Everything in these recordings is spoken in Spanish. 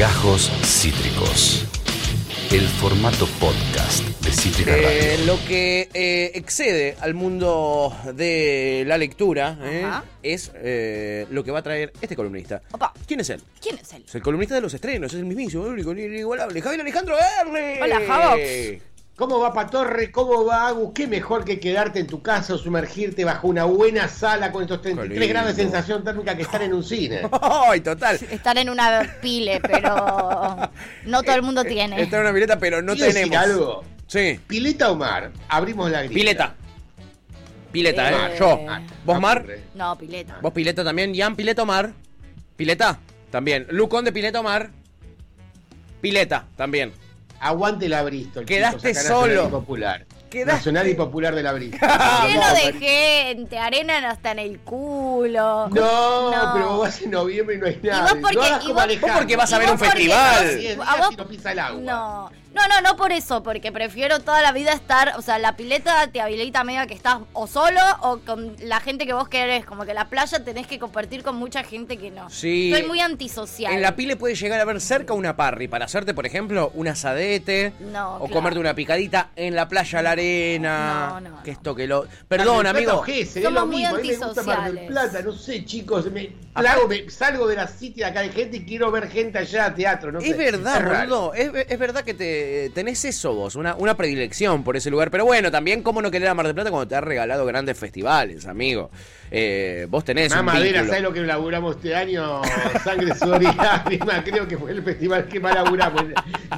Gajos Cítricos. El formato podcast de Cítrica Eh, Radio. lo que eh, excede al mundo de la lectura eh, es eh, lo que va a traer este columnista. Opa. ¿Quién es él? ¿Quién es él? Es el columnista de los estrenos, es el mismísimo, el único, el inigualable, Javier Alejandro Erle. Hola, Javox. ¿Cómo va Patorre? ¿Cómo va Agus? Qué mejor que quedarte en tu casa o sumergirte bajo una buena sala con estos Qué 33 grados de sensación térmica que estar en un cine. ¡Ay, total! Estar en una pile, pero no todo el mundo tiene. Está en una pileta, pero no ¿Quiero decir tenemos. algo? Sí, Pileta o mar, abrimos la grilla. pileta. Pileta, Eh, ¿eh? Yo. Ah, ¿Vos, Mar? Ocurre. No, pileta. ¿Vos pileta también? ¿Ian Pileta o Mar? ¿Pileta? También. ¿Lucón de Pileta o Mar? Pileta, también. Aguante la Bristol. Quedaste chicos, solo. y Popular. Quedaste- Nacional y Popular de la Bristol. Lleno de gente, arena hasta en el culo. No, No. pero vos vas en noviembre y no hay nada. vos porque- no hagas y como vos-. Vos porque vas a ¿Y ver un festival. no? ¿A vos? y no pisa el agua. No, no, no, no por eso, porque prefiero toda la vida estar, o sea, la pileta te habilita medio que estás o solo o con la gente que vos querés, como que la playa tenés que compartir con mucha gente que no. Sí. Soy muy antisocial. En la pile puede llegar a ver cerca una parry para hacerte, por ejemplo, un asadete No, o claro. comerte una picadita en la playa a la arena. No, no, Que esto que lo. Perdón, Mar del amigo. Plata o Gessel, es Somos lo muy mismo. A mí me gusta Mar del antisociales. Plata, no sé, chicos. Me, plago, me- salgo de la city acá de gente y quiero ver gente allá a teatro. No sé. Es verdad. Es, es verdad que te tenés eso vos, una, una predilección por ese lugar. Pero bueno, también, ¿cómo no querer a Mar del Plata cuando te ha regalado grandes festivales, amigo? Eh, vos tenés. Mamadera, vínculo. ¿sabes lo que laburamos este año? Sangre, sudor y. Creo que fue el festival que más laburamos.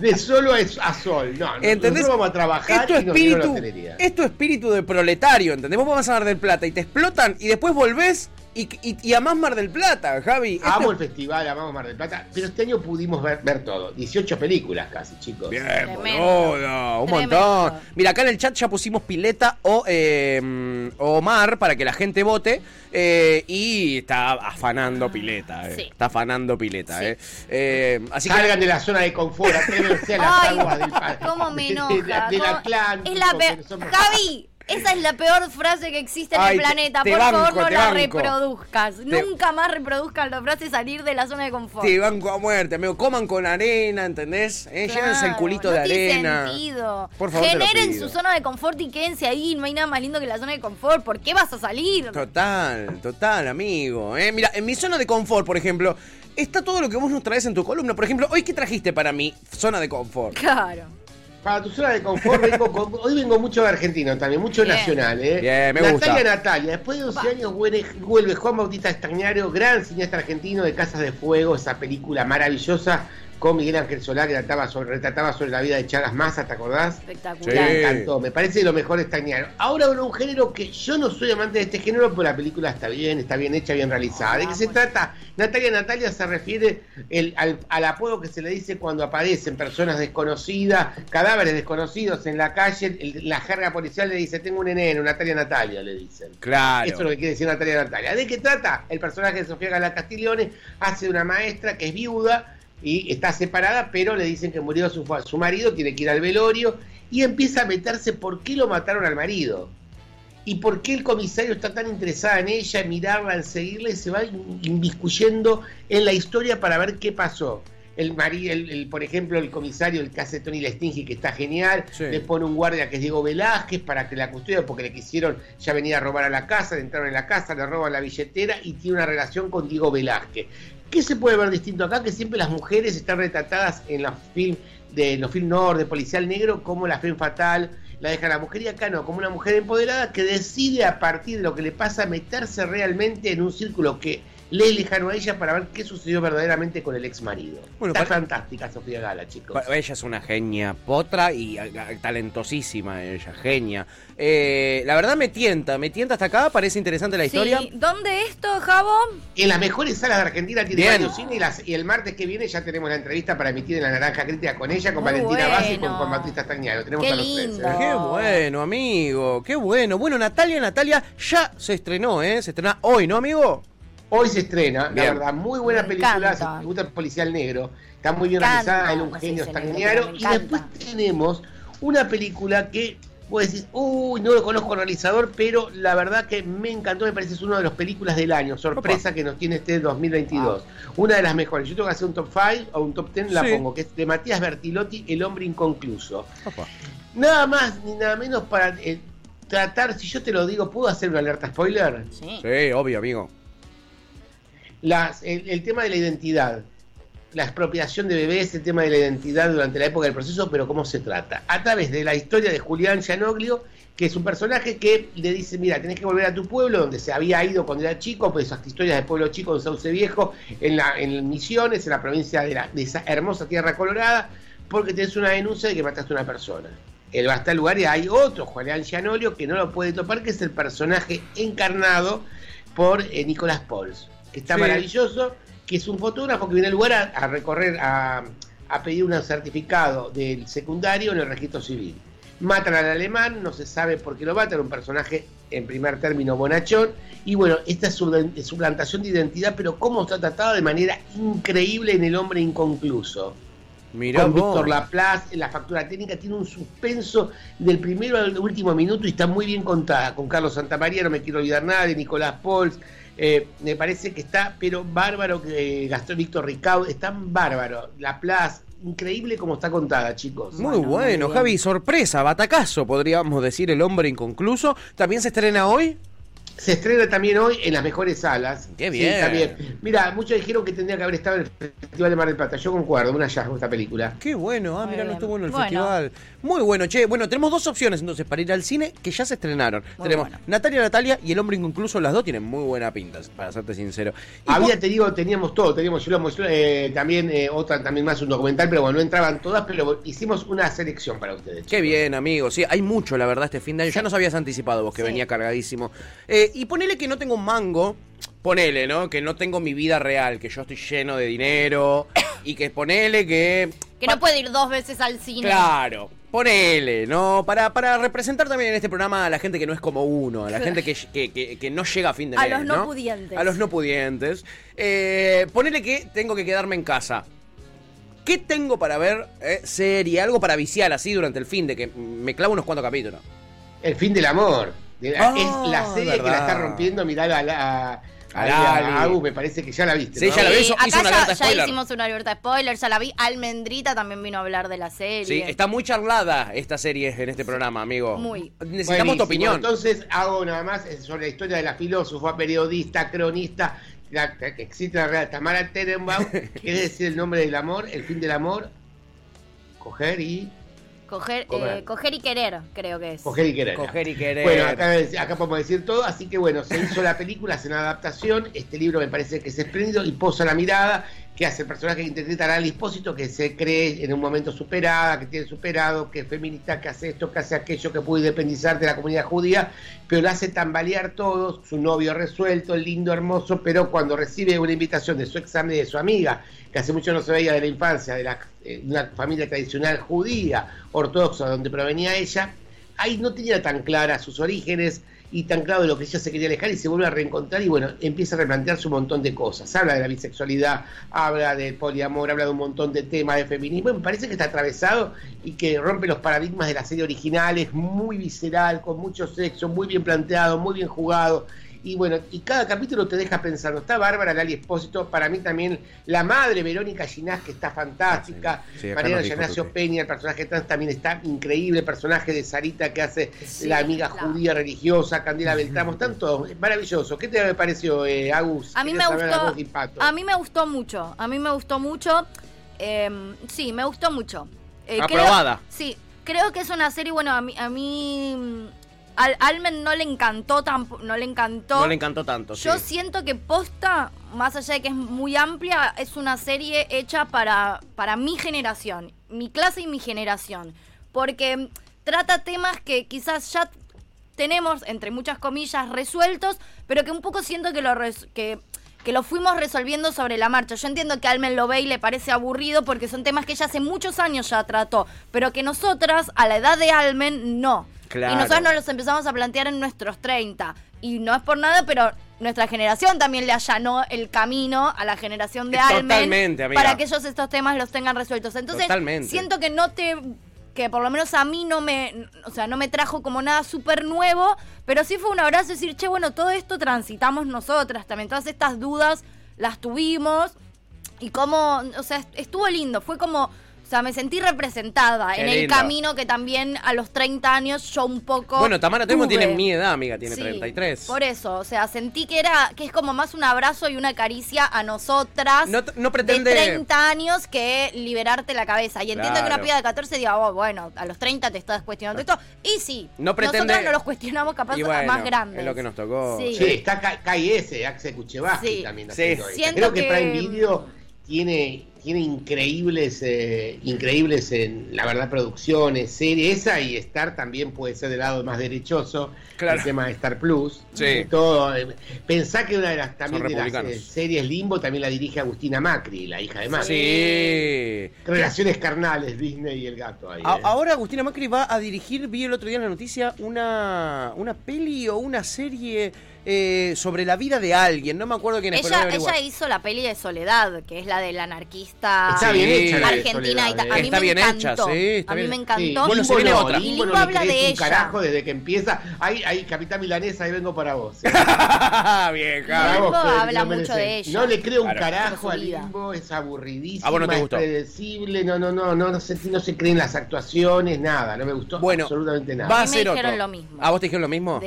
De solo a, sol. No, no, ¿Entendés? vamos a trabajar Esto y nos la espíritu, hotelería. esto espíritu de proletario, ¿entendés? Vos vas a Mar del Plata y te explotan y después volvés y, y, y amás Mar del Plata, Javi. Amo el festival, amamos Mar del Plata, pero este año pudimos ver, ver todo. 18 películas casi, chicos. Bien, Tremendo. boludo, un Tremendo. montón. Mira, acá en el chat ya pusimos pileta o, eh, o mar para que la gente vote. eh, y está afanando pileta, eh. Sí. Está afanando pileta, Sí. eh. Eh, así Salgan que. de la zona de confort, atrévanse a las Ay, aguas del cómo me de- de- enoja. del cómo- Atlántico. Es la Javi, esa es la peor frase que existe en Ay, el planeta. te Por banco, favor, no la banco. reproduzcas. Te- Nunca más reproduzcan la frase salir de la zona de confort. Te banco a muerte, amigo. Coman con arena, ¿entendés? Eh, llévense el Claro, culito no de tiene arena. sentido. Por favor, Generen su zona de confort y quédense ahí. No hay nada más lindo que la zona de confort. ¿Por qué vas a salir? Total, total, amigo. ¿eh? Mira, en mi zona de confort, por ejemplo, está todo lo que vos nos traes en tu columna. Por ejemplo, hoy, ¿qué trajiste para mi zona de confort? Claro. Para tu zona de confort, vengo con- hoy vengo mucho de argentino también, mucho Bien. nacional, ¿eh? Bien, me Natalia gusta. Natalia, después de 12 Va. años vuelve, vuelve Juan Bautista Estañaro, gran cineasta argentino de Casas de Fuego, esa película maravillosa con Miguel Ángel Solá que trataba sobre, retrataba sobre la vida de Chagas Massa, ¿te acordás? Espectacular. Sí. Me encantó, me parece de lo mejor Estañaro. Ahora bueno, un género que yo no soy amante de este género, pero la película está bien, está bien hecha, bien realizada. ¿De qué se trata? Natalia Natalia se refiere el- al, al apodo que se le dice cuando aparecen personas desconocidas, cadáveres desconocidos en la calle. el- la jerga policial le dice: Tengo un eneno, Natalia Natalia, le dicen. Claro. Eso es lo que quiere decir Natalia Natalia. ¿De qué trata? El personaje de Sofía Gala Castiglione hace de una maestra que es viuda y está separada, pero le dicen que murió su, su marido, tiene que ir al velorio y empieza a meterse por qué lo mataron al marido. Y por qué el comisario está tan interesado en ella, en mirarla, en seguirla y se va in- inmiscuyendo en la historia para ver qué pasó. El, mari- el, el, por ejemplo, el comisario, el que hace Tony Lestingi, que está genial, Sí. le pone un guardia que es Diego Velázquez para que la custodia, porque le quisieron ya venir a robar a la casa, le entraron en la casa, le roban la billetera y tiene una relación con Diego Velázquez. ¿Qué se puede ver distinto acá? Que siempre las mujeres están retratadas en los film de los film noir, de policial negro, como la film fatal, la deja la mujer y acá no, como una mujer empoderada que decide a partir de lo que le pasa meterse realmente en un círculo que le lejano a ella para ver qué sucedió verdaderamente con el ex marido. Bueno, Está para- fantástica Sofía Gala, chicos. Ella es una genia potra y a- a- talentosísima ella, genia. Eh, la verdad me tienta, me tienta hasta acá, parece interesante la historia. Sí. ¿Dónde esto, Javo? En las mejores salas de Argentina tiene Bien. varios cine y, las- y el martes que viene ya tenemos la entrevista para emitir en la Naranja Crítica con ella, con Muy Valentina Bassi y con bueno. Juan Bautista Stagnaro. Tenemos Qué a los tres, lindo. ¿eh? Qué bueno, amigo, qué bueno. Bueno, Natalia, Natalia ya se estrenó, ¿eh? Se estrena hoy, ¿no, amigo? Hoy se estrena, Bien. la verdad, muy buena Me película, encanta. si te gusta el policial negro, está muy bien realizada, él un sé genio si es negro, Stagnaro. pero me Y después tenemos una película que vos decís, uy, no lo conozco al realizador, pero la verdad que me encantó, me parece que es una de las películas del año, sorpresa que nos tiene este 2022. Una de las mejores. Yo tengo que hacer un top 5 o un top 10, la pongo, que es de Matías Bertilotti, El hombre inconcluso. Opa. Nada más ni nada menos para eh, tratar, si yo te lo digo, ¿puedo hacer una alerta spoiler? Sí. Sí, obvio, amigo. Las, el, el tema de la identidad, la expropiación de bebés, el tema de la identidad durante la época del proceso, pero cómo se trata. A través de la historia de Julián Gianoglio, que es un personaje que le dice, mira, tenés que volver a tu pueblo, donde se había ido cuando era chico, pues esas historias de pueblo chico en Sauce Viejo, en, la, en Misiones, en la provincia de, la- de esa hermosa tierra colorada, porque tenés una denuncia de que mataste a una persona. Él va hasta el lugar y hay otro, Julián Gianoglio, que no lo puede topar, que es el personaje encarnado por eh, Nicolás Pols, que está Sí. maravilloso, que es un fotógrafo que viene al lugar a, a recorrer, a, a pedir un certificado del secundario en el registro civil. Matan al alemán, no se sabe por qué lo matan, un personaje en primer término bonachón, y bueno, esta es su suplantación de identidad, pero cómo está tratada de manera increíble en El hombre inconcluso Mirá con. Víctor Laplace, la factura técnica tiene un suspenso del primero al último minuto y está muy bien contada. Con Carlos Santamaría, no me quiero olvidar nada, de Nicolás Pols, eh, me parece que está, pero bárbaro, que Gastón Víctor Ricaud, está bárbaro. Laplace, increíble como está contada, chicos. Muy Bueno, bueno, muy bien. Javi, sorpresa, batacazo, podríamos decir, El hombre inconcluso. ¿También se estrena hoy? Se estrena también hoy en las mejores salas. Qué Sí, bien. también. Mira, muchos dijeron que tendría que haber estado en el Festival de Mar del Plata. Yo concuerdo, un hallazgo esta película. Qué bueno, ah, mira, no estuvo en el Bueno. festival. Muy bueno, che. Bueno, tenemos dos opciones entonces para ir al cine que ya se estrenaron. Muy tenemos bueno. Natalia Natalia y El hombre inconcluso, las dos tienen muy buena pinta, para serte sincero. Y Había, te digo, teníamos todo, teníamos yo, eh, también eh, otra, también más un documental, pero bueno, no entraban todas, pero hicimos una selección para ustedes. Qué bien, amigo. Sí, hay mucho, la verdad, este fin de año. Ya nos habías anticipado vos que Sí. venía cargadísimo. Eh, y ponele que no tengo un mango. Ponele, ¿no? Que no tengo mi vida real, que yo estoy lleno de dinero. y que ponele que. Que no puede ir dos veces al cine. Claro. Ponele, ¿no? Para, para representar también en este programa a la gente que no es como uno, a la gente que, que- que- que no llega a fin de A mes. los no pudientes. A los no pudientes. Eh, ponele que tengo que quedarme en casa. ¿Qué tengo para ver eh, serie? Algo para viciar así durante el fin de que me clavo unos cuantos capítulos. El fin del amor. De la- Ah, es la serie que la está rompiendo, mirá a, la, a, me parece que ya la viste. Sí, ¿no? ya la vi. Hizo- acá hizo una ya, alerta ya spoiler. hicimos una alerta de spoiler, ya la vi. Almendrita también vino a hablar de la serie. Sí, está muy charlada esta serie en este programa, amigo. Muy. Necesitamos Buenísimo. tu opinión. Entonces hago nada más es sobre la historia de la filósofa, periodista, cronista, la, que existe la realidad, Tamara Tenenbaum, que es decir el nombre del amor, el fin del amor, coger y Coger, eh, coger y querer, creo que es. coger y querer. Coger y querer. Bueno, acá, acá podemos decir todo, así que bueno, se hizo la película, hace una adaptación, este libro me parece que es espléndido y posa la mirada que hace el personaje que interpreta a Lali Espósito, que se cree en un momento superada, que tiene superado, que es feminista, que hace esto, que hace aquello, que puede independizar de la comunidad judía, pero la hace tambalear todo, su novio resuelto, lindo, hermoso, pero cuando recibe una invitación de su examen de su amiga, que hace mucho no se veía de la infancia, de la, eh, una familia tradicional judía, ortodoxa, donde provenía ella, ahí no tenía tan claras sus orígenes y tan claro de lo que ella se quería alejar y se vuelve a reencontrar y bueno, empieza a replantearse un montón de cosas. Habla de la bisexualidad, habla del poliamor, habla de un montón de temas de feminismo. Me parece que está atravesado y que rompe los paradigmas de la serie original, es muy visceral, con mucho sexo, muy bien planteado, muy bien jugado. Y bueno, y cada capítulo te deja pensando. Está Bárbara Lali Espósito, para mí también la madre Verónica Ginás, que está fantástica. Sí, sí, acá Mariana Tuti. Peña, el personaje trans también está increíble. El personaje de Sarita que hace Sí, la amiga claro. judía religiosa, Candela Beltramo, están todos maravilloso. ¿Qué te pareció, eh, Agus? A mí me gustó. A mí me gustó mucho. A mí me gustó mucho. Eh, sí, me gustó mucho. Eh, Aprobada. creo- sí, creo que es una serie. Bueno, a mí, a mí al Almen no le encantó tampoco, no le encantó. No le encantó tanto, sí. Yo siento que posta, más allá de que es muy amplia, es una serie hecha para, para mi generación, mi clase y mi generación. Porque trata temas que quizás ya tenemos, entre muchas comillas, resueltos, pero que un poco siento que lo, res- que, que lo fuimos resolviendo sobre la marcha. Yo entiendo que Almen lo ve y le parece aburrido porque son temas que ella hace muchos años ya trató, pero que nosotras, a la edad de Almen, no. Claro. Y nosotros nos los empezamos a plantear en nuestros 30. Y no es por nada, pero nuestra generación también le allanó el camino a la generación de Almen Totalmente, amiga. para que ellos estos temas los tengan resueltos. Entonces, Totalmente. siento que no te que por lo menos a mí no me, o sea, no me trajo como nada súper nuevo, pero sí fue un abrazo decir, che, bueno, todo esto transitamos nosotras también, todas estas dudas las tuvimos y como, o sea, estuvo lindo, fue como sea, me sentí representada Qué en el camino que también a los 30 años yo un poco. Bueno, Tamara Temo tuve. tiene mi edad, amiga, tiene Sí, 33. Por eso, o sea, sentí que era que es como más un abrazo y una caricia a nosotras No no pretende- de 30 años que liberarte la cabeza. Y entiendo que una piba de 14 diga, oh, bueno, a los 30 te estás cuestionando esto. Y sí, No pretende- nosotras no los cuestionamos capaz bueno, más grandes. es lo que nos tocó. Sí. Sí, está K- KS, Axel Kuchevaski Sí. también Sí. Creo que, que- Prime Video tiene, tiene increíbles, eh, increíbles en la verdad producciones, series, esa y Star también puede ser del lado más derechoso, Claro. el tema de Star Plus. Sí. Todo, eh, pensá que una de las también de las eh, series Limbo también la dirige Agustina Macri, la hija de Macri. Sí. Relaciones carnales, Disney y el gato ahí. A- eh. ahora Agustina Macri va a dirigir, vi el otro día en la noticia, una, una peli o una serie eh, sobre la vida de alguien. No me acuerdo quién es, Ella, ella hizo la peli de Soledad, que es la del anarquista Está bien hecha la de argentina. y Soledad, a eh. mí Está me bien hecha, sí, está a mí bien. me Sí, encantó. Bueno, se Limbo viene otra. Y Limbo habla de ella. carajo desde que empieza. Ahí, ahí, Capitán Milanesa, ahí vengo para vos. eh. Vieja. Limbo habla mucho de ella. No le creo un carajo a. Limbo, es aburridísimo, ¿A vos no te gustó? es predecible, no, no, no, no, no se, no se creen las actuaciones, nada, no me gustó Bueno, absolutamente nada. va a ser dijeron otro. lo mismo. ¿A vos te dijeron lo mismo?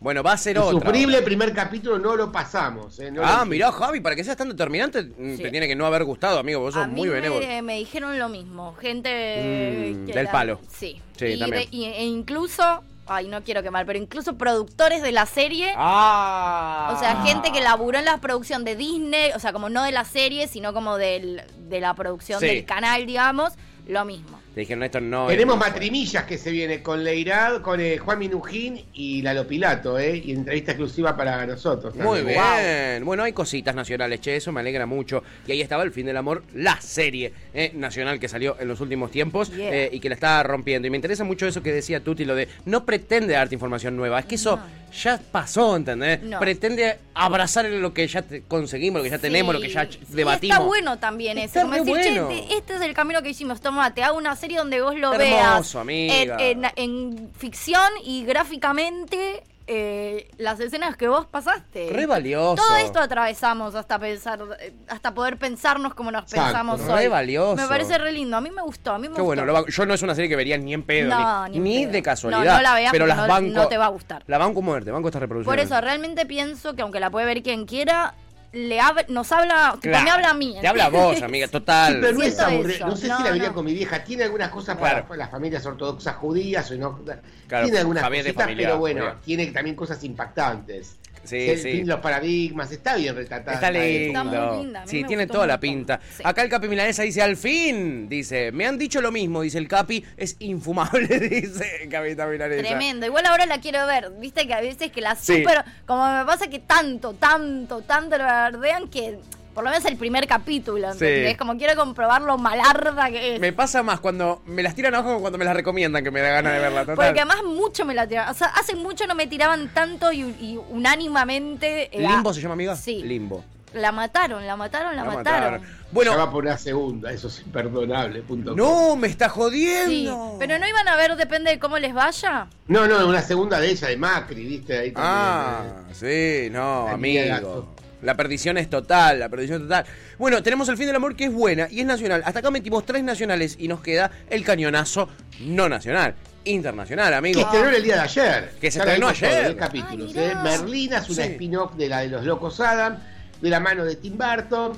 Bueno, va a ser otro. El primer capítulo no lo pasamos. eh, no Ah, lo- mirá, Javi, para que seas tan determinante, mm, Sí. te tiene que no haber gustado, amigo. Vos sos a mí muy benévolo. me, me dijeron lo mismo. Gente Mm, que del palo. Sí. Sí, y, también. de- y- e incluso, ay, no quiero quemar, pero incluso productores de la serie. Ah. O sea, gente que laburó en la producción de Disney, o sea, como no de la serie, sino como del, de la producción Sí. del canal, digamos, lo mismo. Te dijeron esto no. Tenemos matrimillas que se viene con Leirad, con eh, Juan Minujín y Lalo Pilato, ¿eh? Y entrevista exclusiva para nosotros. Muy también. bien. Bueno, hay cositas nacionales, che, eso me alegra mucho. Y ahí estaba El Fin del Amor, la serie eh, nacional que salió en los últimos tiempos Yeah. eh, y que la está rompiendo. Y me interesa mucho eso que decía Tuti, lo de no pretende darte información nueva. Es que eso No. ya pasó, ¿entendés? No. Pretende abrazar lo que ya te- conseguimos, lo que ya tenemos, lo que ya debatimos. Está bueno también eso. Está Como decir, che, bueno. te- este es el camino que hicimos. Toma, te hago una serie donde vos lo Hermoso, veas. En, en- en ficción y gráficamente eh, las escenas que vos pasaste. Re valioso. Todo esto atravesamos hasta pensar, eh, hasta poder pensarnos como nos Exacto, pensamos re hoy. valioso. Me parece re lindo. A mí me gustó. A mí me Qué gustó. bueno, lo yo no es una serie que vería ni en pedo, No, ni, ni en ni pedo. de casualidad. No, no la veas pero las no- banco, no te va a gustar. La banco muerte, banco estas Por reproducciones. eso realmente pienso que aunque la puede ver quien quiera, le hab- nos habla, tipo, Claro, me habla a mí. Te habla a vos, amiga, total. Sí, pero no es aburrido. No sé No, si la vería no. con mi vieja. Tiene algunas cosas para Claro. las familias ortodoxas judías o no. Claro, tiene algunas cositas, pero bueno, judía. tiene también cosas impactantes. Sí, El sí. los paradigmas, está bien retratada. Está lindo. Está muy linda, Sí, tiene toda la pinta. Sí. Acá el Capi Milanesa dice, al fin, dice, me han dicho lo mismo, dice el Capi, es infumable, dice Capitán Milanesa. Tremendo. Igual ahora la quiero ver. Viste que a veces que la Sí. super. Como me pasa que tanto, tanto, tanto lo verdean que. Por lo menos el primer capítulo. Sí. ¿entendés? Como quiero comprobar lo malarda que es. Me pasa más cuando me las tiran abajo como cuando me las recomiendan, que me da ganas de verla. Total. Porque además mucho me la tiraban. O sea, hace mucho no me tiraban tanto y, y unánimamente. era- ¿Limbo se llama, amiga? Sí. Limbo. La mataron, la mataron, la, La mataron. Ya Bueno, va por una segunda, eso es imperdonable. Punto com. no, me está Sí, jodiendo. pero no iban a ver, depende de cómo les vaya. No, no, una segunda de ella, de Macri, ¿viste? Ahí también, Ah, eh. sí, no, amigo. La perdición es total, la perdición total. Bueno, tenemos el fin del amor que es buena y es nacional. Hasta acá metimos tres nacionales y nos queda el cañonazo no nacional, internacional, Que amigo. estrenó el día de ayer. Que se estrenó ayer. capítulos. Ay, ¿eh? Merlina es una Sí. spin-off de la de los locos Adam, de la mano de Tim Burton.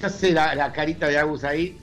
Ya sé la, la carita de Agus ahí.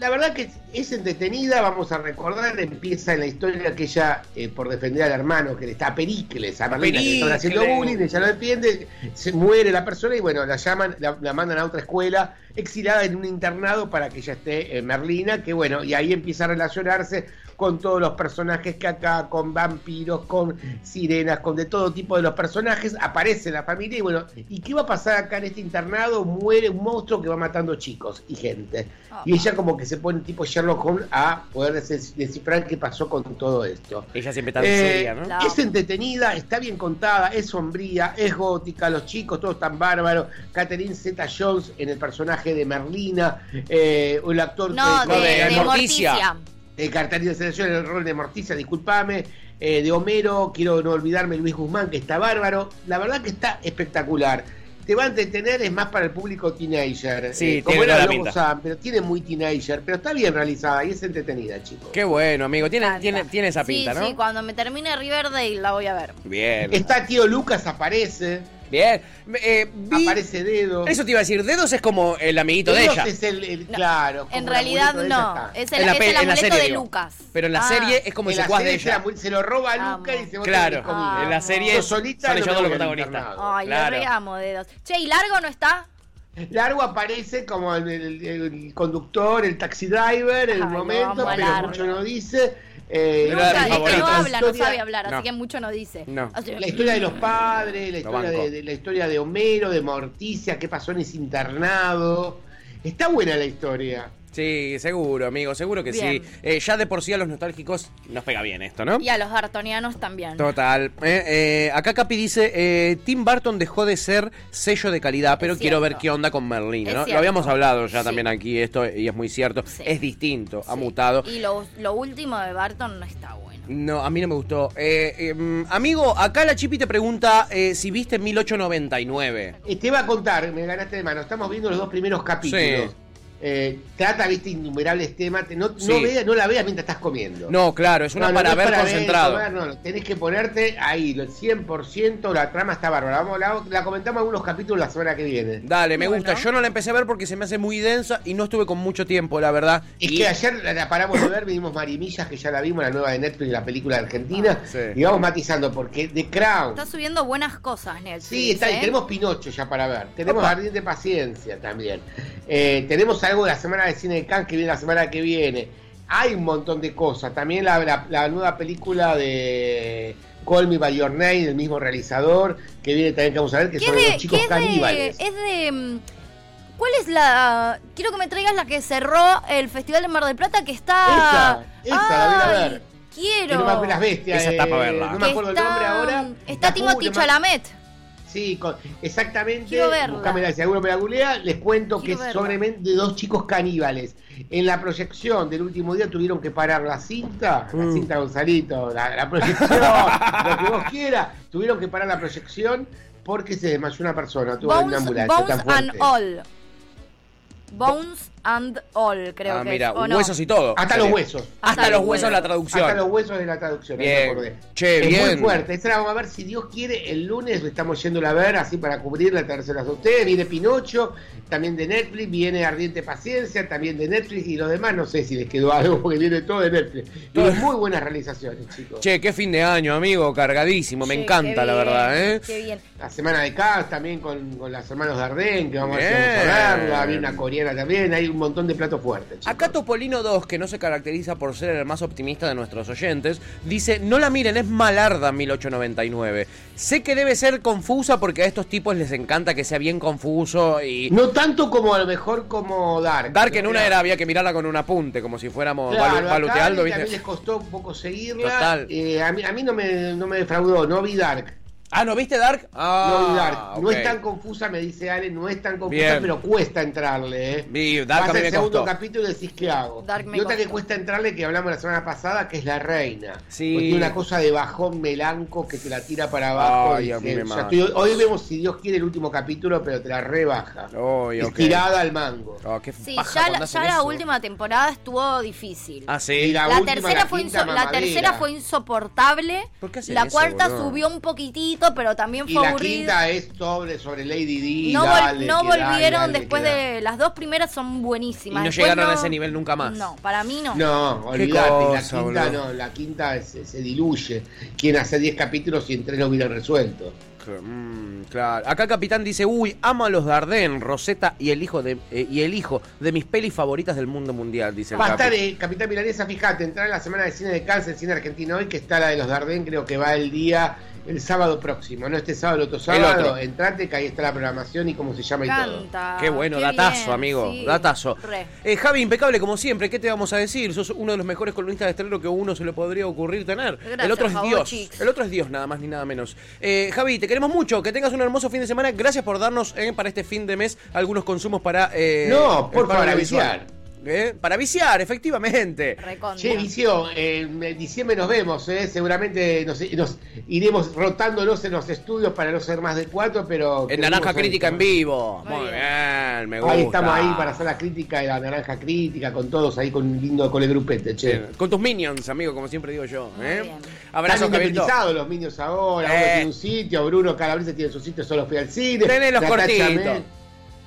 La verdad que es, entretenida, vamos a recordar, empieza en la historia que ella, eh, por defender al hermano, que le está a Pericles, a Merlina, que le están haciendo bullying, ella lo defiende, se muere la persona y bueno, la llaman, la, la mandan a otra escuela, exilada en un internado para que ella esté en Merlina, que bueno, y ahí empieza a relacionarse con todos los personajes que acá, con vampiros, con sirenas, con de todo tipo de los personajes, aparece la familia y bueno, ¿y qué va a pasar acá en este internado? Muere un monstruo que va matando chicos y gente. Ah. Y ella como que se pone tipo Sherlock Holmes a poder des- descifrar qué pasó con todo esto. Ella siempre tan Eh, seria, ¿no? Es entretenida, está bien contada, es sombría, es gótica, los chicos todos tan bárbaros. Catherine Zeta Jones en el personaje de Merlina, eh, o el actor No, que- de, de de Morticia. Morticia. Eh, Cartari de selección en el rol de Morticia, discúlpame. Eh, de Homero, quiero no olvidarme Luis Guzmán, que está bárbaro. La verdad que está espectacular. Te va a entretener, es más para el público teenager. Sí, Eh, como tiene era Lobo pinta. Sam, pero tiene muy teenager, pero está bien realizada y es entretenida, chicos. Qué bueno, amigo. Tiene, tiene, tiene esa pinta, sí, ¿no? Sí, cuando me termine Riverdale la voy a ver. Bien. Está tío Lucas, aparece, Bien. Eh, vi- aparece Dedo. Eso te iba a decir. Dedos es como el amiguito de Dedos ella. es el, el- No, claro. en realidad no. Es En el, la es pe- el en la amuleto serie, de digo. Lucas. Pero en la Ah. serie es como el secuaz de se, ella. la- se lo roba a Amo. Lucas y se va Claro. a conmigo. En la serie solita los protagonistas. Ay, Claro. le regamo dedos. Che, ¿y Largo no está? Largo aparece como el, el- el conductor, el taxi driver en el lo momento, pero Largo. mucho no dice. Eh, Nunca, no la habla, no historia- sabe hablar, No. así que mucho no dice. No. La historia de los padres, la historia de- la historia de Homero, de Morticia, qué pasó en ese internado. Está buena la historia. Sí, seguro, amigo. Seguro que Bien. sí. Eh, ya de por sí a los nostálgicos nos pega bien esto, ¿no? Y a los dartonianos también. Total. Eh, eh, acá Capi dice, eh, Tim Burton dejó de ser sello de calidad, pero quiero ver qué onda con Merlín, ¿no? Lo habíamos hablado ya Sí. también aquí esto y es muy cierto. Sí. Es distinto, ha mutado. Y lo, lo último de Barton no está bueno. No, a mí no me gustó. Eh, eh, mm, amigo, acá la Chipi te pregunta eh, si viste 1899. Eh, te iba a contar, me ganaste de mano. Estamos viendo los dos primeros capítulos. Sí. Eh, trata, viste, innumerables temas. Te- No, Sí. no, veas- no la veas mientras estás comiendo. No, claro, es una No, para ver concentrado. comer, no, tenés que ponerte ahí, el 100%, la trama está bárbara. Vamos, la, la comentamos en algunos capítulos la semana que viene. Dale, me Bueno. gusta. Yo no la empecé a ver porque se me hace muy densa y no estuve con mucho tiempo, la verdad. Es Y- que ayer la, la paramos de ver, vimos Marimillas, que ya la vimos, la nueva de Netflix, la película de Argentina, Ah, sí. y vamos matizando, porque The Crown, Está subiendo buenas cosas, Netflix. sí, está, y ¿eh? tenemos Pinocho ya para ver, tenemos Opa. Ardiente Paciencia también, Eh, tenemos algo de la semana de cine de Cannes que viene la semana que viene, hay un montón de cosas, también la, la- la nueva película de Call Me By Your Name, del mismo realizador, que viene también que vamos a ver, que ¿Qué son los de, chicos qué es de, caníbales. es de, mm, ¿Cuál es la...? Quiero que me traigas la que cerró el Festival de Mar del Plata, que está... Esa, esa, la voy a Ay, ver. Quiero. Que no me acuerdo las bestias. Esa está eh, pa' verla. No me acuerdo está- el nombre ahora. Está La Timothy Chalamet. Sí, con- exactamente. Verla. Si alguno me la googlea, les cuento Quiero que es sobre de dos chicos caníbales. En la proyección del último día tuvieron que parar la cinta, la Mm. cinta Gonzalito, la, la proyección, lo que vos quieras. Tuvieron que parar la proyección porque se desmayó una persona, tuvo una ambulancia Bones tan fuerte. and All. Bones and All, creo ah, que mira, es. ¿o no? huesos y todo. Hasta los huesos. Hasta, los huesos la traducción. Hasta los huesos de la traducción, ahí Bien. me acordé. Che, es bien. muy fuerte. Esta la vamos a ver si Dios quiere. El lunes estamos yéndola a ver, así para cubrir la tercera de ustedes. Viene Pinocho, también de Netflix. Viene Ardiente Paciencia, también de Netflix. Y los demás, no sé si les quedó algo, porque viene todo de Netflix. Todo. muy buenas realizaciones, chicos. Che, qué fin de año, amigo, cargadísimo, me Che, encanta, la verdad, ¿eh? Qué bien. La semana de Cannes también con, con los hermanos Dardenne, que vamos a vamos a verla. Viene una coreana también. Hay un montón de platos fuertes. chicos. Acá Topolino 2, que no se caracteriza por ser el más optimista de nuestros oyentes, dice, no la miren, es malarda 1899. Sé que debe ser confusa porque a estos tipos les encanta que sea bien confuso y... No tanto como a lo mejor como Dark. Dark en una era había que mirarla con un apunte, como si fuéramos Claro, baluteando, también ¿viste? les costó un poco seguirla. Total. Eh, a, mí, a mí no me, no me defraudó, no vi Dark. Ah, ¿no viste Dark? Ah, no Dark. No ok. es tan confusa, me dice Ale, no es tan confusa, Bien. pero cuesta entrarle. ¿eh? Vi, Dark Vas a mí al me segundo costó. capítulo y decís, ¿qué hago? Dark me y otra que costó. cuesta entrarle, que hablamos la semana pasada, que es La Reina. Sí. Porque tiene una cosa de bajón melanco que te la tira para abajo. Ay, y ya mata. estoy- hoy vemos, si Dios quiere, el último capítulo, pero te la rebaja. Ay, ok. Estirada al mango. Oh, qué Sí, ya, la, ya la última temporada estuvo difícil. Ah, sí. Y la La última, tercera, la fue la tercera fue insoportable. ¿Por qué La eso, cuarta subió un poquitito, pero también Y fue la aburrida. quinta es sobre, sobre Lady Di. no vol- dale, no volvieron dale, después de. Las dos primeras son buenísimas. Y no Después llegaron a ese nivel nunca más. No, para mí no. No, olvídate, la quinta boludo. no, la quinta se, se diluye. Quien hace 10 capítulos y en 3 lo hubieran resuelto. Mm, claro. Acá el capitán dice, uy, amo a los Dardenne, Rosetta y el hijo de eh, y el hijo de mis pelis favoritas del mundo mundial, dice Va a estar, eh, Capitán Milanesa, fíjate, entrar en la semana de cine de cáncer, cine argentino hoy, que está la de los Dardenne, creo que va el día, el sábado próximo, no este sábado, el otro sábado. otro. Entrate, que ahí está la programación y cómo se llama y todo. Canta. Qué bueno, Qué datazo, bien, amigo, sí. datazo. Re. Eh, Javi, impecable como siempre, ¿qué te vamos a decir? Sos uno de los mejores columnistas de estreno que a uno se le podría ocurrir tener. Gracias, el otro es favor, Dios. El otro es Dios, nada más ni nada menos. Eh, Javi, te queremos mucho, que tengas un hermoso fin de semana. Gracias por darnos eh, para este fin de mes algunos consumos para. eh, No, por el audiovisual. avisar. ¿Eh? Para viciar, efectivamente. Recontra. Che, Vicio, en diciembre nos vemos, ¿eh? seguramente nos, nos iremos rotándonos en los estudios para no ser más de cuatro, pero... En Naranja ahí Crítica en vivo. Muy bien. bien, me gusta. Ahí estamos ahí para hacer la crítica de la Naranja Crítica, con todos ahí, con un lindo, con el grupete, che. Bien, Con tus minions, amigo, como siempre digo yo. ¿eh? bien. Abrazo, Están los niños ahora, uno Eh. tiene un sitio, Bruno Calabrese tiene su sitio, solo fui al cine. Tenés los cortitos.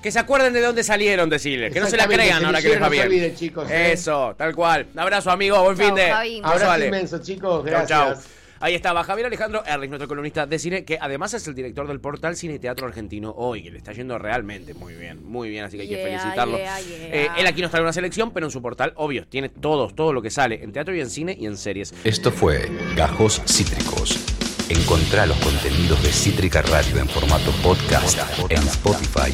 Que se acuerden de dónde salieron, decirles. Que no se la crean que ahora que les va bien. olviden, chicos, ¿eh? Eso, tal cual. Abrazo, amigo. Buen Chau, fin de. Javi. Abrazo Ale. inmenso, chicos, Chau, gracias. chau. Ahí estaba Javier Alejandro Erlich, nuestro columnista de cine, que además es el director del portal Cine y Teatro Argentino hoy, que le está yendo realmente muy bien, muy bien, así que hay que felicitarlo. yeah, yeah. Eh, él aquí nos trae una selección, pero en su portal, obvio, tiene todos, todo lo que sale en teatro y en cine y en series. Esto fue Gajos Cítricos. Encontrá los contenidos de Cítrica Radio en formato podcast en Spotify,